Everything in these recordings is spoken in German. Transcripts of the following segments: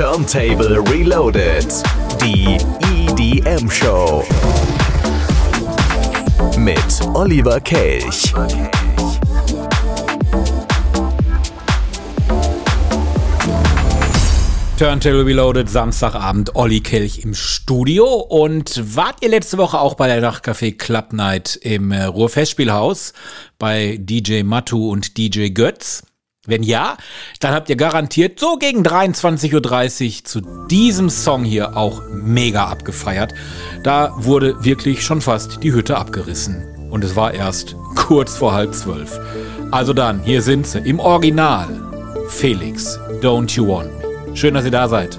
Turntable Reloaded. Die EDM Show. Mit Oliver Kelch. Turntable Reloaded, Samstagabend, Olli Kelch im Studio. Und wart ihr letzte Woche auch bei der Nachtcafé Club Night im äh, Ruhrfestspielhaus bei DJ Matu und DJ Götz? Wenn ja, dann habt ihr garantiert so gegen 23.30 Uhr zu diesem Song hier auch mega abgefeiert. Da wurde wirklich schon fast die Hütte abgerissen. Und es war erst kurz vor halb zwölf. Also dann, hier sind sie im Original. Felix, Don't You Want Me. Schön, dass ihr da seid.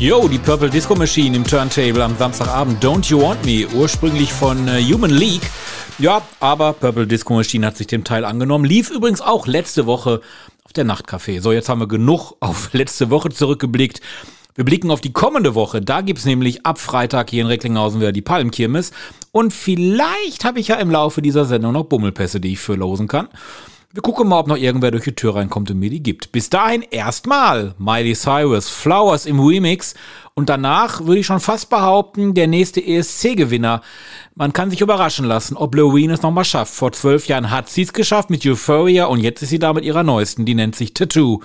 Yo, die Purple Disco Machine im Turntable am Samstagabend. Don't You Want Me, ursprünglich von äh, Human League. Ja, aber Purple Disco Machine hat sich dem Teil angenommen. Lief übrigens auch letzte Woche auf der Nachtcafé. So, jetzt haben wir genug auf letzte Woche zurückgeblickt. Wir blicken auf die kommende Woche. Da gibt's nämlich ab Freitag hier in Recklinghausen wieder die Palmkirmes. Und vielleicht habe ich ja im Laufe dieser Sendung noch Bummelpässe, die ich für losen kann. Wir gucken mal, ob noch irgendwer durch die Tür reinkommt und mir die gibt. Bis dahin erstmal Miley Cyrus, Flowers im Remix und danach würde ich schon fast behaupten, der nächste ESC-Gewinner. Man kann sich überraschen lassen, ob Loreen es nochmal schafft. Vor zwölf Jahren hat sie es geschafft mit Euphoria und jetzt ist sie da mit ihrer neuesten, die nennt sich Tattoo.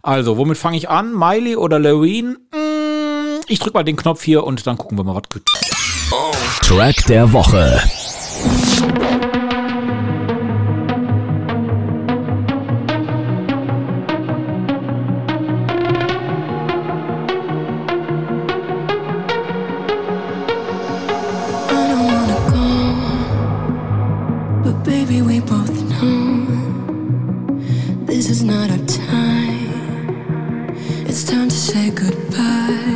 Also, womit fange ich an? Miley oder Loreen? Hm, ich drück mal den Knopf hier und dann gucken wir mal, was gibt. Track der Woche. out of time. It's time to say goodbye.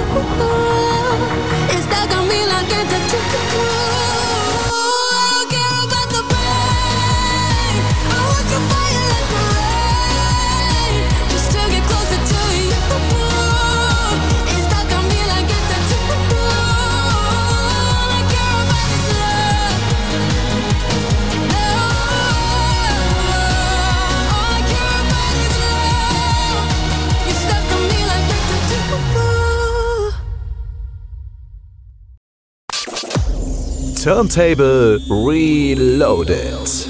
It's that gonna mean I get to Turntable Reloaded.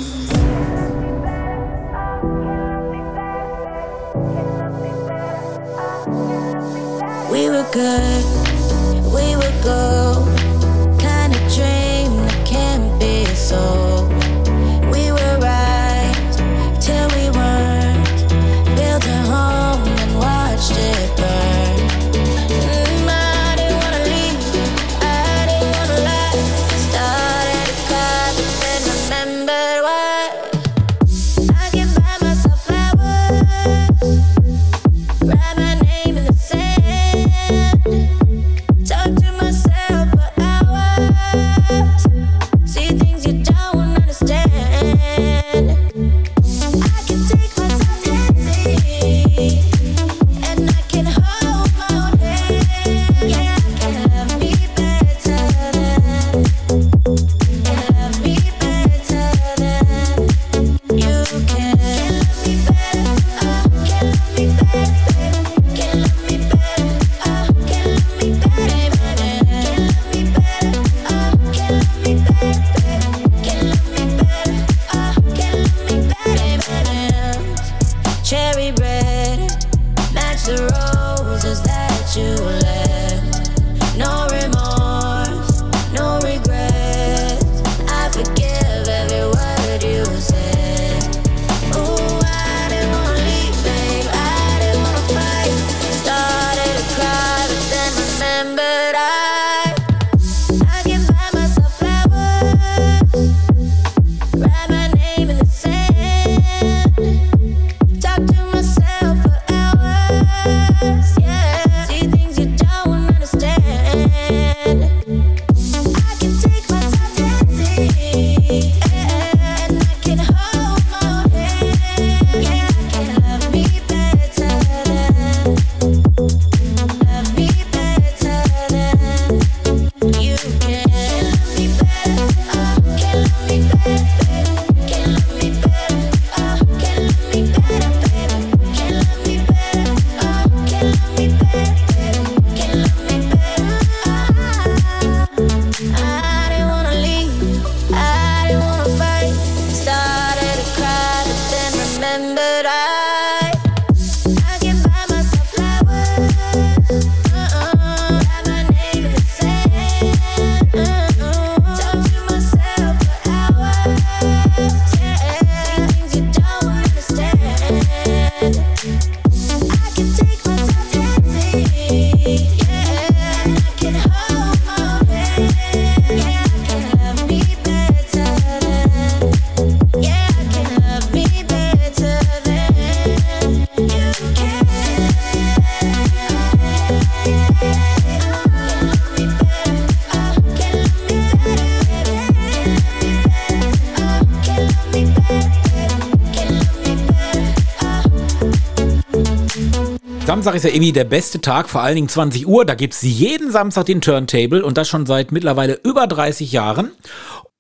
Samstag ist ja irgendwie der beste Tag, vor allen Dingen 20 Uhr. Da gibt es jeden Samstag den Turntable und das schon seit mittlerweile über 30 Jahren.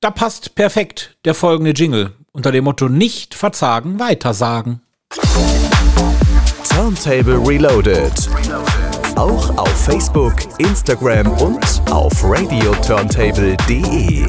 Da passt perfekt der folgende Jingle unter dem Motto Nicht verzagen, weitersagen. Turntable Reloaded. Auch auf Facebook, Instagram und auf radioturnTable.de.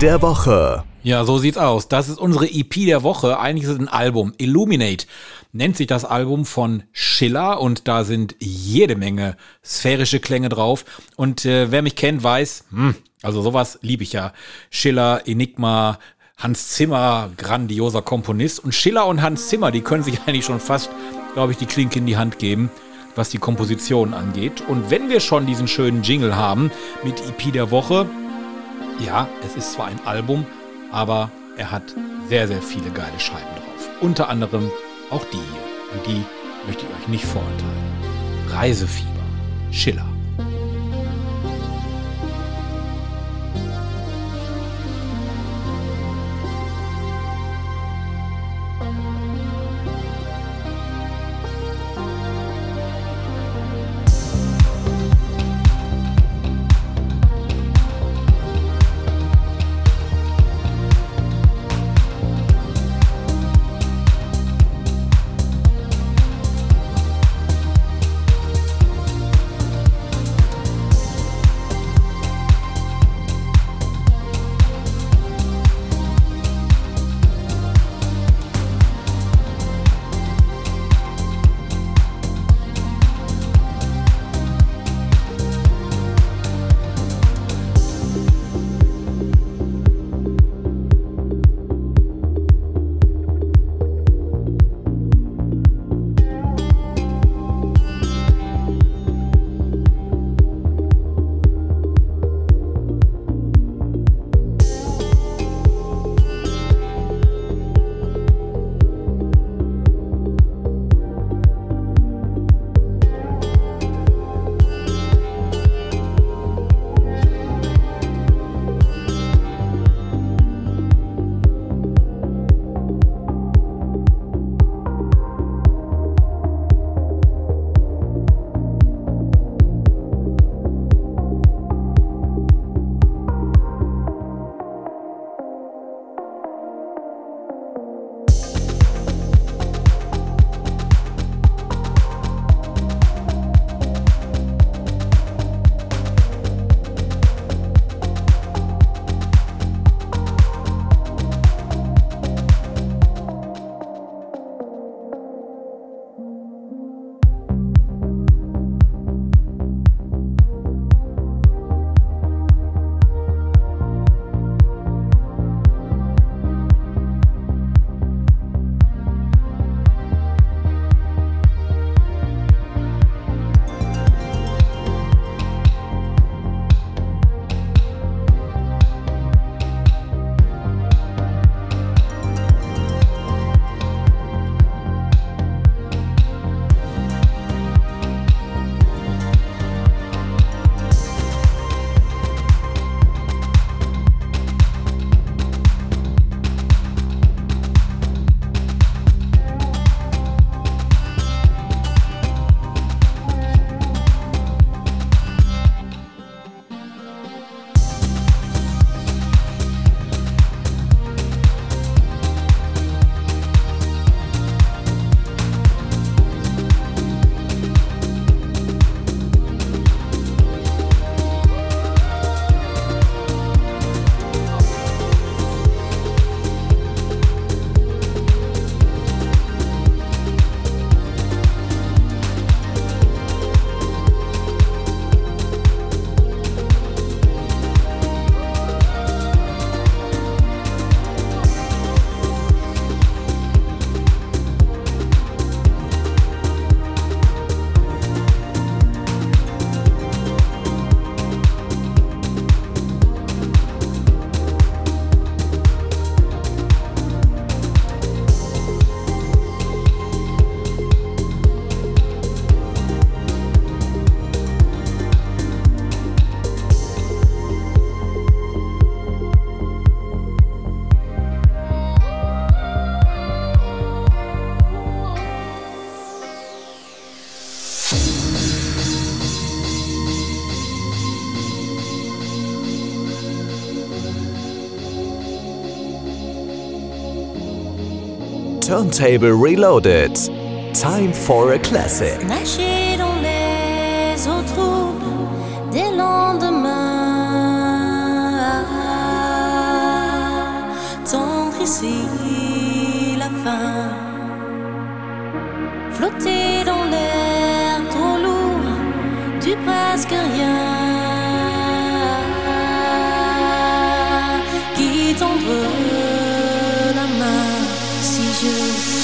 Der Woche. Ja, so sieht's aus. Das ist unsere EP der Woche. Eigentlich ist es ein Album. Illuminate nennt sich das Album von Schiller und da sind jede Menge sphärische Klänge drauf. Und äh, wer mich kennt, weiß, hm, also sowas liebe ich ja. Schiller, Enigma, Hans Zimmer, grandioser Komponist. Und Schiller und Hans Zimmer, die können sich eigentlich schon fast, glaube ich, die Klinke in die Hand geben, was die Komposition angeht. Und wenn wir schon diesen schönen Jingle haben mit EP der Woche, ja, es ist zwar ein Album, aber er hat sehr, sehr viele geile Scheiben drauf. Unter anderem auch die hier. Und die möchte ich euch nicht vorenthalten. Reisefieber. Schiller. Turntable Reloaded. Time for a classic. Nager dans les eaux troubles des lendemains. d'ici la fin. Flotter dans l'air trop lourd du presque rien. you.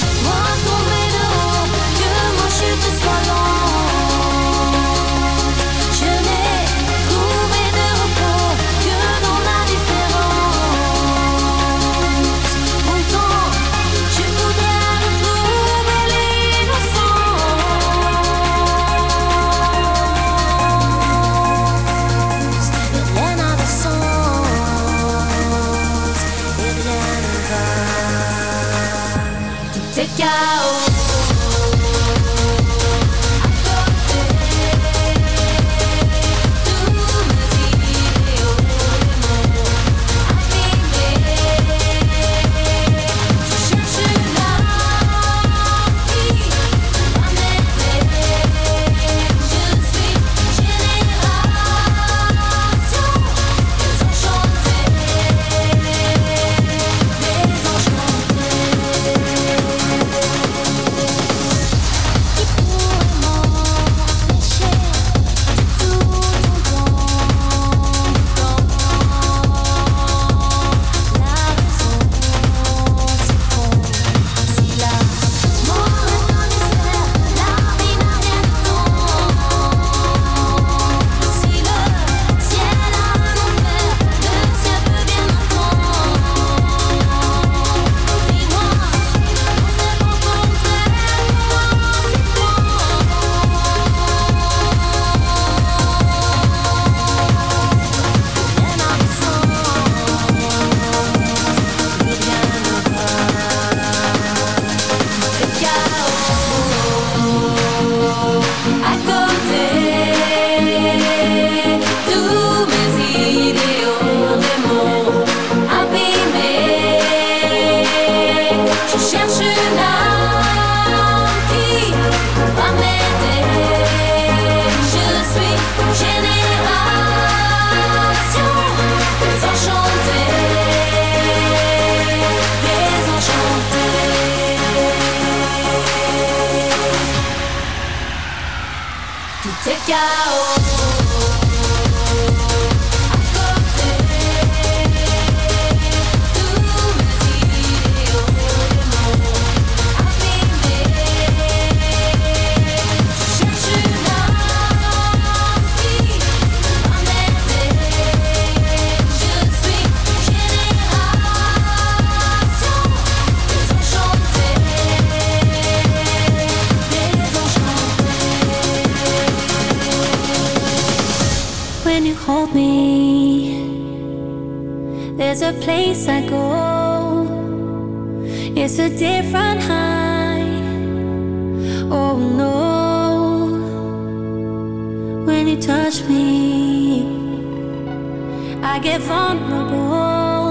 I get vulnerable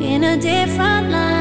in a different light.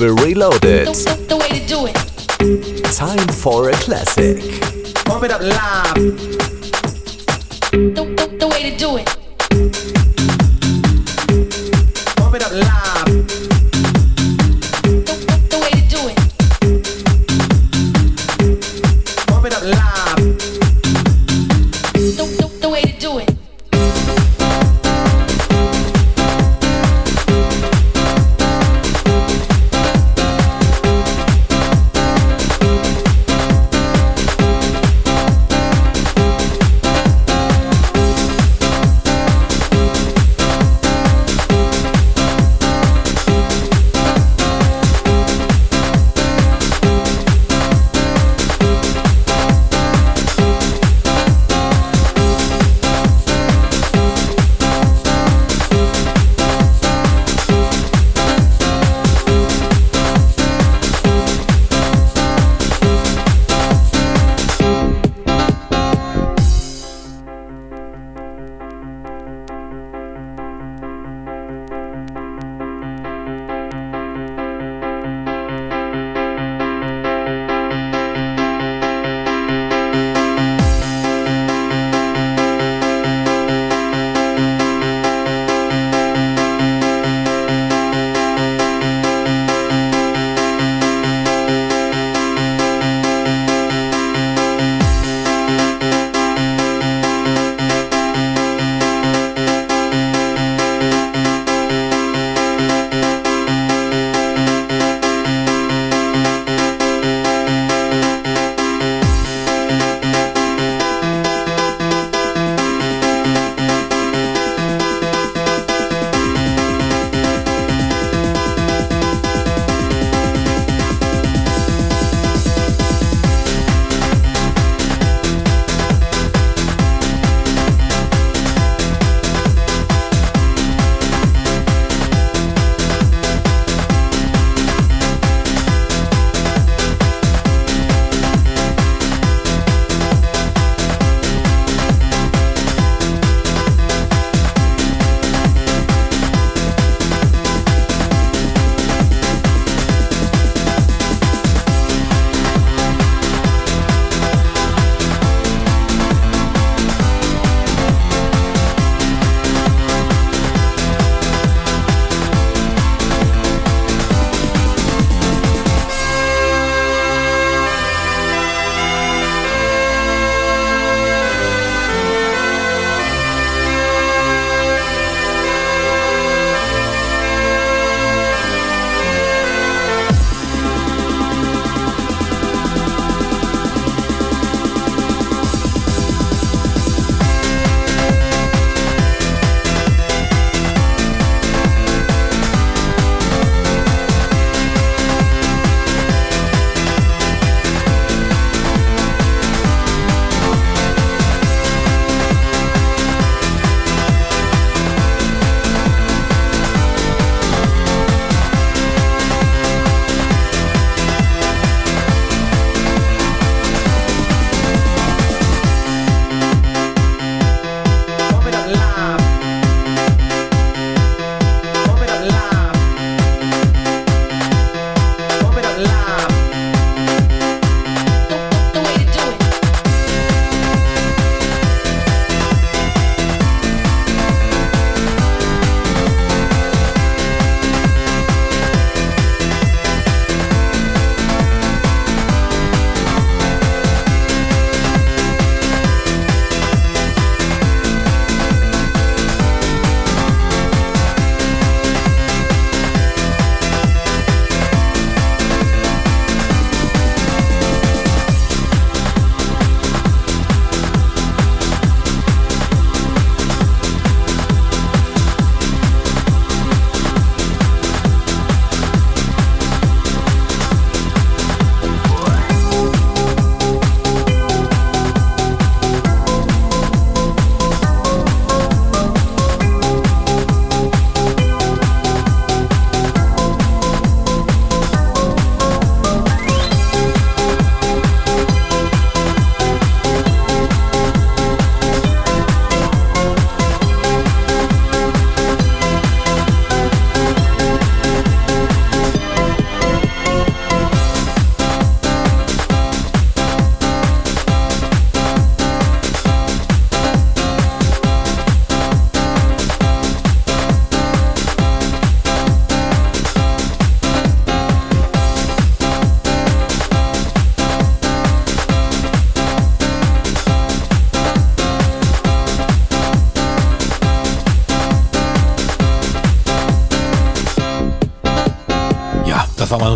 label Reloaded. Time for a classic. Pump it up live.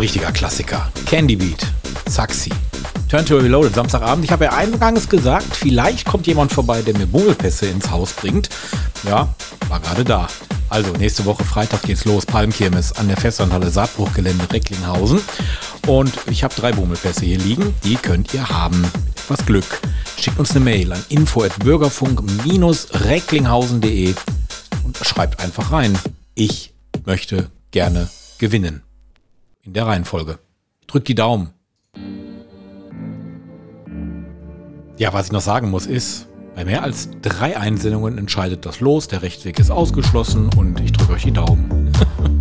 Richtiger Klassiker. Candy Beat, Saxi. Turn to Reloaded, Samstagabend. Ich habe ja eingangs gesagt, vielleicht kommt jemand vorbei, der mir Bummelpässe ins Haus bringt. Ja, war gerade da. Also, nächste Woche Freitag geht's los. Palmkirmes an der Festlandhalle Saatbruchgelände Recklinghausen. Und ich habe drei Bummelpässe hier liegen. Die könnt ihr haben. Was Glück. Schickt uns eine Mail an info@bürgerfunk-recklinghausen.de und schreibt einfach rein. Ich möchte gerne gewinnen. In der Reihenfolge. Drückt die Daumen. Ja, was ich noch sagen muss ist, bei mehr als drei Einsendungen entscheidet das Los, der Rechtsweg ist ausgeschlossen und ich drücke euch die Daumen.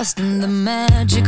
Lost in the magic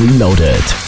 Reloaded.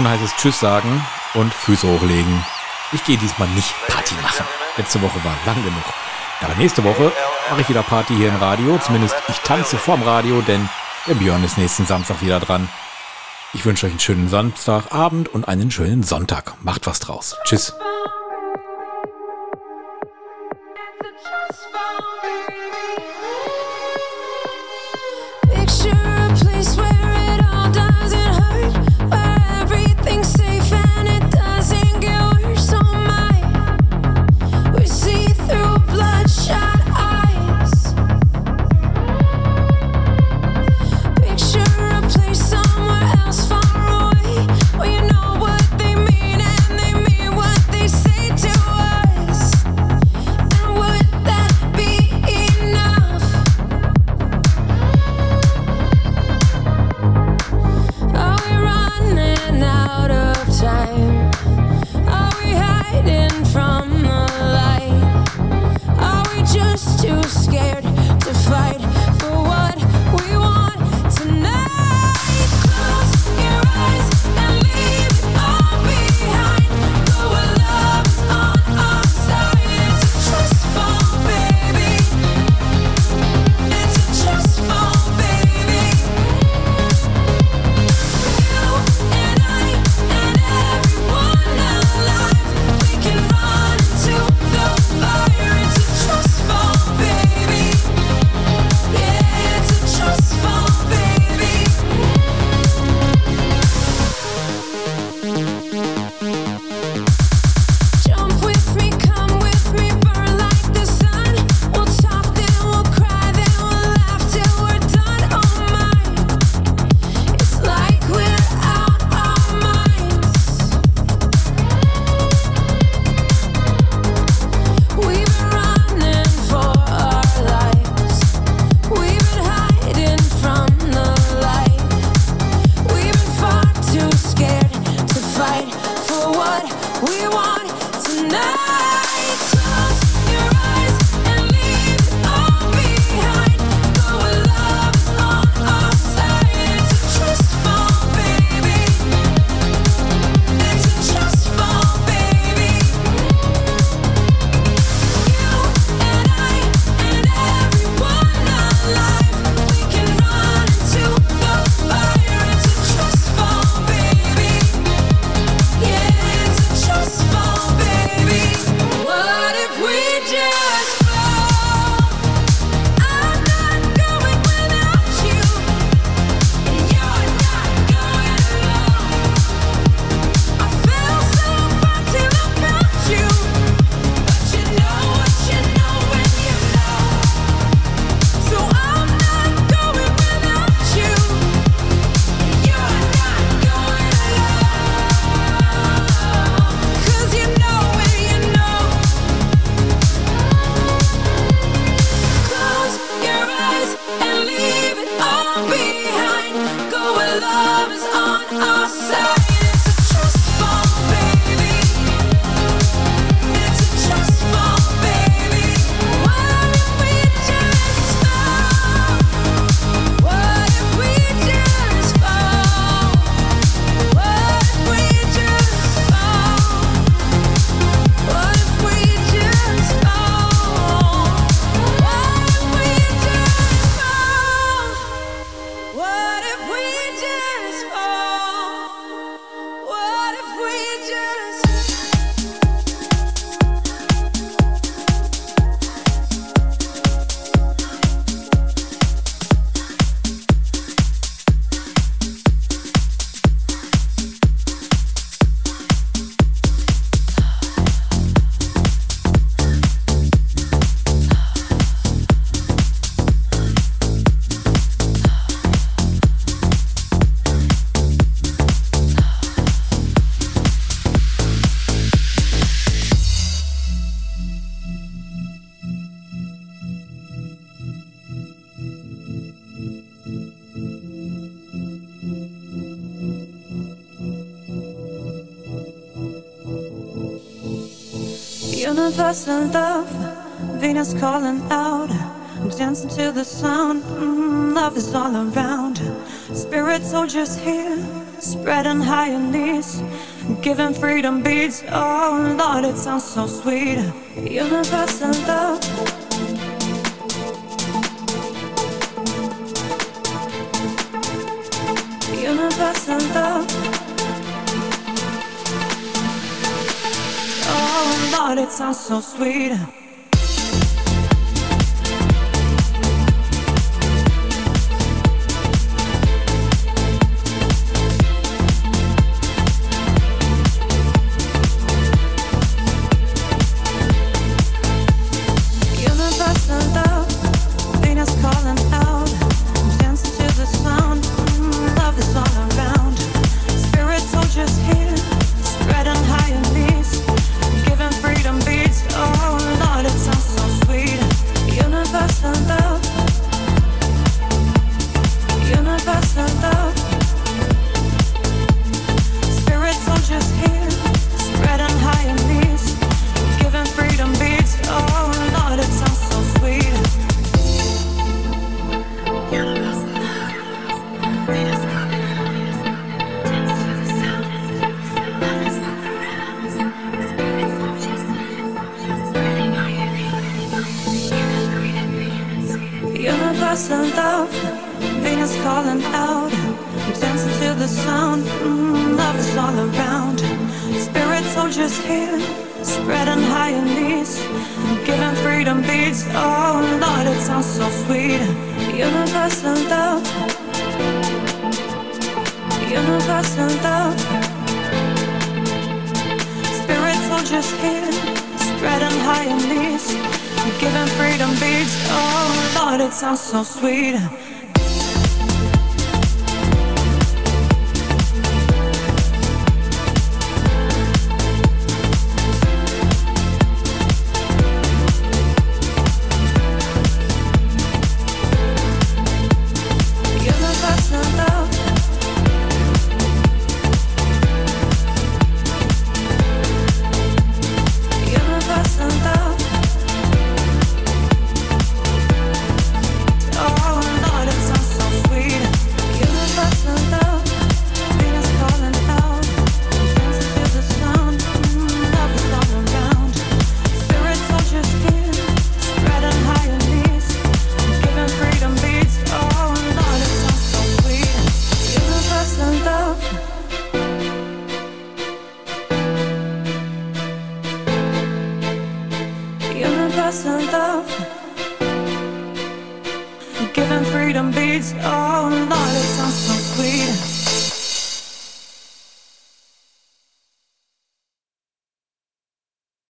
nun heißt es Tschüss sagen und Füße hochlegen. Ich gehe diesmal nicht Party machen. Letzte Woche war lang genug. Aber nächste Woche mache ich wieder Party hier im Radio. Zumindest ich tanze vorm Radio, denn der Björn ist nächsten Samstag wieder dran. Ich wünsche euch einen schönen Samstagabend und einen schönen Sonntag. Macht was draus. Tschüss. Universal love, Venus calling out, dancing to the sound. Mm, love is all around. Spirit soldiers here, spreading high in these, giving freedom beats. Oh Lord, it sounds so sweet. Universal love. sounds so sweet. lost love. Venus calling out. Dancing to the sound. Mm, love is all around. Spirit soldiers here, spreading high in these, Giving freedom beats. Oh Lord, it sounds so sweet. Universal love. Universal love. Spirit soldiers here, spreading high in these. Giving freedom beats. Oh Lord, it sounds so sweet.